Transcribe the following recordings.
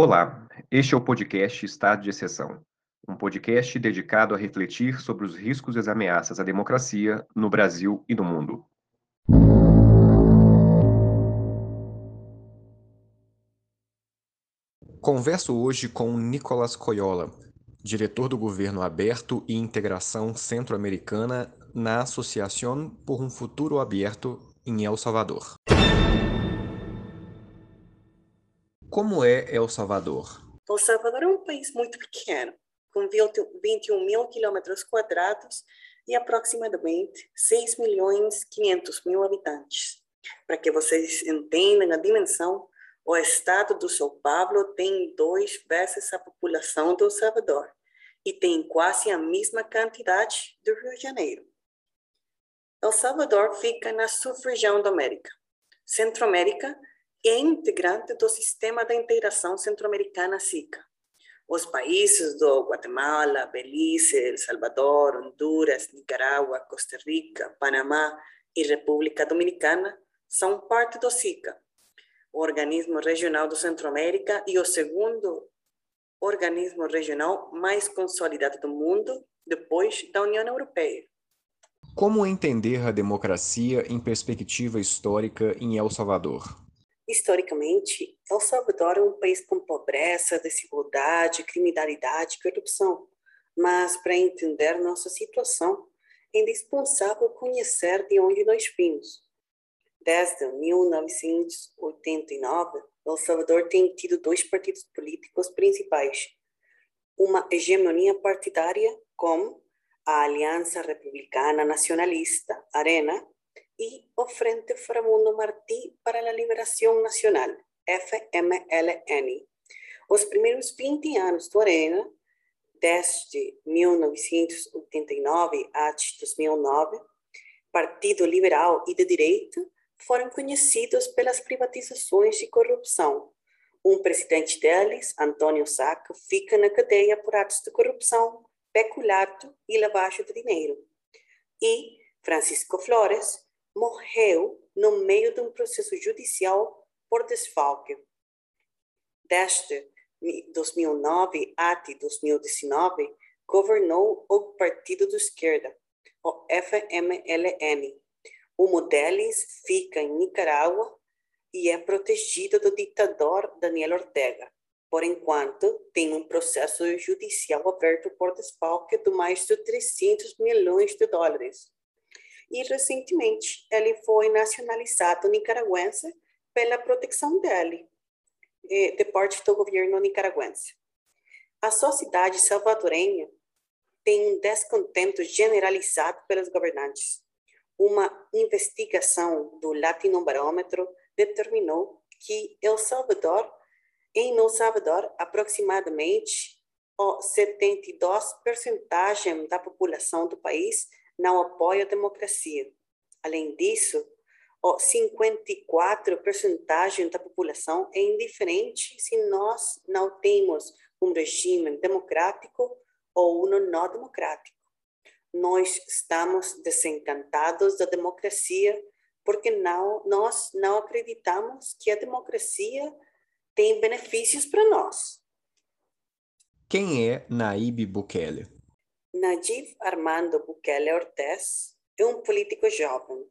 Olá, este é o podcast Estado de Exceção, um podcast dedicado a refletir sobre os riscos e as ameaças à democracia no Brasil e no mundo. Converso hoje com Nicolas Coyola, diretor do Governo Aberto e Integração Centro-Americana na Associação por um Futuro Aberto em El Salvador. Como é El Salvador? El Salvador é um país muito pequeno, com 21 mil quilômetros quadrados e aproximadamente 6 milhões 500 mil habitantes. Para que vocês entendam a dimensão, o estado do São Paulo tem dois vezes a população do Salvador e tem quase a mesma quantidade do Rio de Janeiro. El Salvador fica na sub-região da América. Centro-América é integrante do Sistema da Integração Centro-Americana SICA. Os países do Guatemala, Belize, El Salvador, Honduras, Nicarágua, Costa Rica, Panamá e República Dominicana são parte do SICA, o organismo regional do Centro-América e o segundo organismo regional mais consolidado do mundo depois da União Europeia. Como entender a democracia em perspectiva histórica em El Salvador? Historicamente, El Salvador é um país com pobreza, desigualdade, criminalidade e corrupção. Mas, para entender nossa situação, é indispensável conhecer de onde nós vimos. Desde 1989, El Salvador tem tido dois partidos políticos principais: uma hegemonia partidária como a Aliança Republicana Nacionalista, ARENA, y Frente Faramundo Martí para la Liberación Nacional, FMLN. Os primeiros 20 anos do Arena, desde 1989 a 2009, Partido Liberal e de Direita, foram conhecidos pelas privatizações e corrupção. Um presidente deles, Antônio Saca, fica na cadeia por atos de corrupção, peculato e lavagem de dinheiro. E Francisco Flores, morreu no meio de um processo judicial por desfalque. Desde 2009 até 2019, governou o Partido de Esquerda, o FMLN. O Modelis fica em Nicarágua e é protegido do ditador Daniel Ortega. Por enquanto, tem um processo judicial aberto por desfalque de mais de 300 milhões de dólares e recentemente ele foi nacionalizado nicaragüense pela proteção dele, eh, de parte do governo nicaragüense. A sociedade salvadorenha tem um descontento generalizado pelos governantes. Uma investigação do Latinobarômetro determinou que El Salvador, em El Salvador, aproximadamente o 72% da população do país não apoia a democracia. Além disso, o 54% da população é indiferente se nós não temos um regime democrático ou um não democrático. Nós estamos desencantados da democracia porque não, nós não acreditamos que a democracia tem benefícios para nós. Quem é Naíbe Bukele? Najib Armando Bukele Ortez é um político jovem,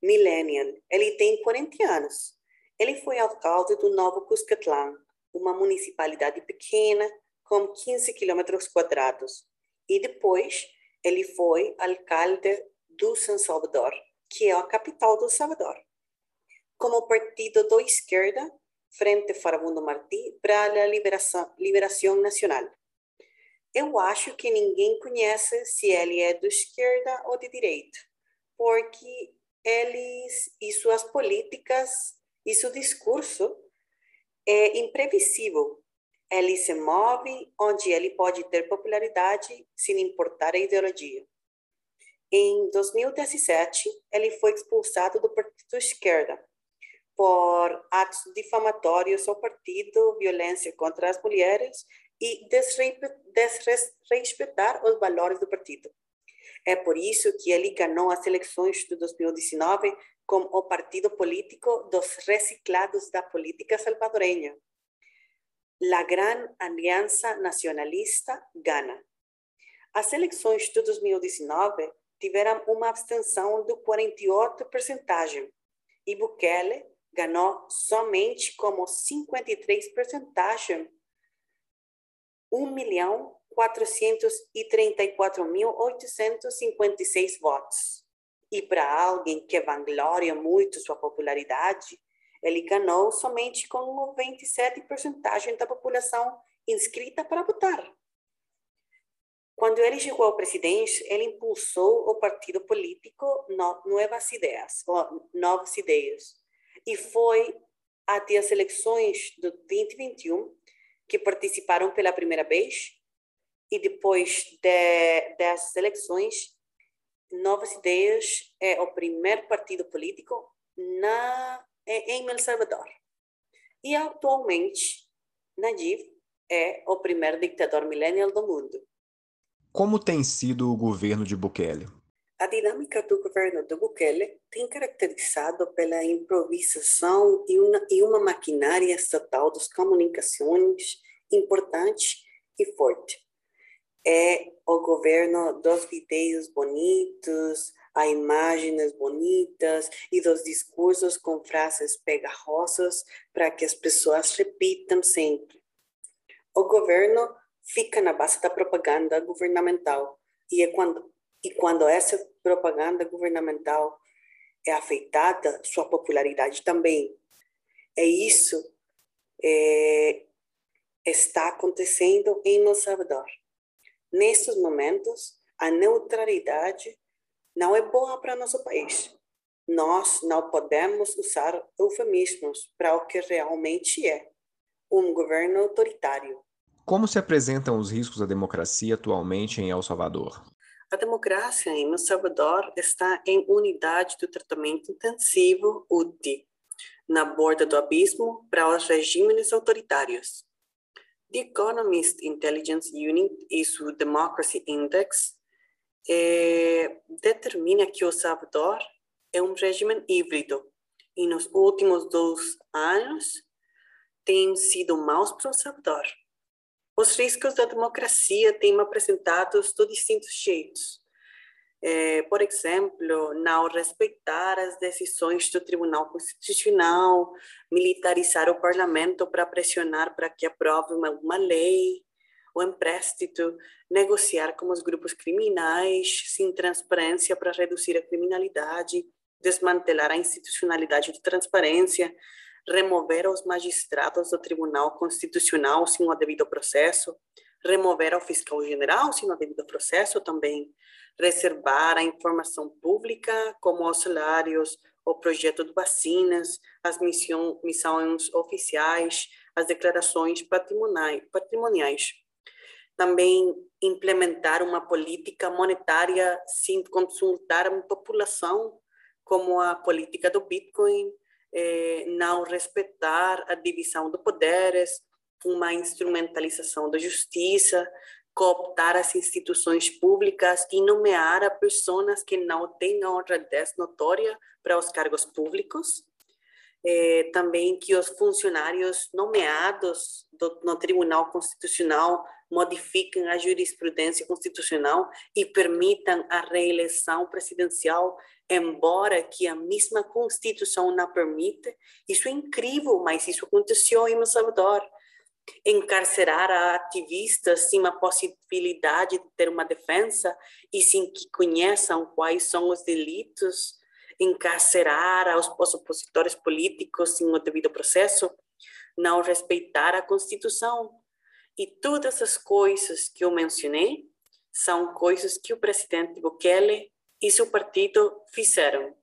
millennial. Ele tem 40 anos. Ele foi alcalde do Novo Cuscatlán, uma municipalidade pequena com 15 quilômetros quadrados. E depois ele foi alcalde do São Salvador, que é a capital do Salvador. Como partido da esquerda, Frente Farabundo Martí para a Liberação, Liberação Nacional eu acho que ninguém conhece se ele é de esquerda ou de direita, porque eles e suas políticas e seu discurso é imprevisível. Ele se move onde ele pode ter popularidade sem importar a ideologia. Em 2017, ele foi expulsado do partido esquerda por atos difamatórios ao partido, violência contra as mulheres e desrespeitar os valores do partido. É por isso que ele ganhou as eleições de 2019 como o partido político dos reciclados da política salvadorenha. a Gran Aliança Nacionalista ganha. As eleições de 2019 tiveram uma abstenção de 48%, e Bukele ganhou somente como 53%, 1 milhão 434.856 votos. E para alguém que vangloria muito sua popularidade, ele ganhou somente com 97% da população inscrita para votar. Quando ele chegou ao presidente, ele impulsou o partido político Novas Ideias, Novas Ideias, e foi até as eleições de 2021 que participaram pela primeira vez e depois de, das eleições, Novas Ideias é o primeiro partido político na, em El Salvador. E atualmente, Najib é o primeiro ditador millennial do mundo. Como tem sido o governo de Bukele? A dinâmica do governo de Bukele tem caracterizado pela improvisação e uma, e uma maquinária estatal das comunicações importante e forte. É o governo dos vídeos bonitos, a imagens bonitas e dos discursos com frases pegajosas para que as pessoas repitam sempre. O governo fica na base da propaganda governamental. E é quando e quando essa propaganda governamental é afetada, sua popularidade também. É isso é, está acontecendo em El Salvador. Nesses momentos, a neutralidade não é boa para nosso país. Nós não podemos usar eufemismos para o que realmente é um governo autoritário. Como se apresentam os riscos à democracia atualmente em El Salvador? A democracia em El Salvador está em unidade do tratamento intensivo UTI, na borda do abismo para os regimes autoritários. The Economist Intelligence Unit e seu Democracy Index eh, determina que El Salvador é um regime híbrido e nos últimos dois anos tem sido maus para El Salvador. Os riscos da democracia têm apresentados de distintos jeitos. É, por exemplo, não respeitar as decisões do Tribunal Constitucional, militarizar o parlamento para pressionar para que aprove uma, uma lei, o empréstito, negociar com os grupos criminais, sem transparência para reduzir a criminalidade, desmantelar a institucionalidade de transparência, remover os magistrados do Tribunal Constitucional sem o devido processo, remover o fiscal geral sem o devido processo também, reservar a informação pública, como os salários, o projeto de vacinas, as missão, missões oficiais, as declarações patrimoniais. Também implementar uma política monetária sem consultar a população, como a política do Bitcoin, eh, não respeitar a divisão de poderes, uma instrumentalização da justiça, cooptar as instituições públicas e nomear a pessoas que não tenham honradez notória para os cargos públicos. Eh, também que os funcionários nomeados do, no Tribunal Constitucional modifiquem a jurisprudência constitucional e permitam a reeleição presidencial embora que a mesma Constituição não permita. Isso é incrível, mas isso aconteceu em El Salvador. Encarcerar ativistas sem a possibilidade de ter uma defesa e sem que conheçam quais são os delitos, encarcerar os opositores políticos sem o devido processo, não respeitar a Constituição. E todas as coisas que eu mencionei são coisas que o presidente Bukele e seu partido fizeram.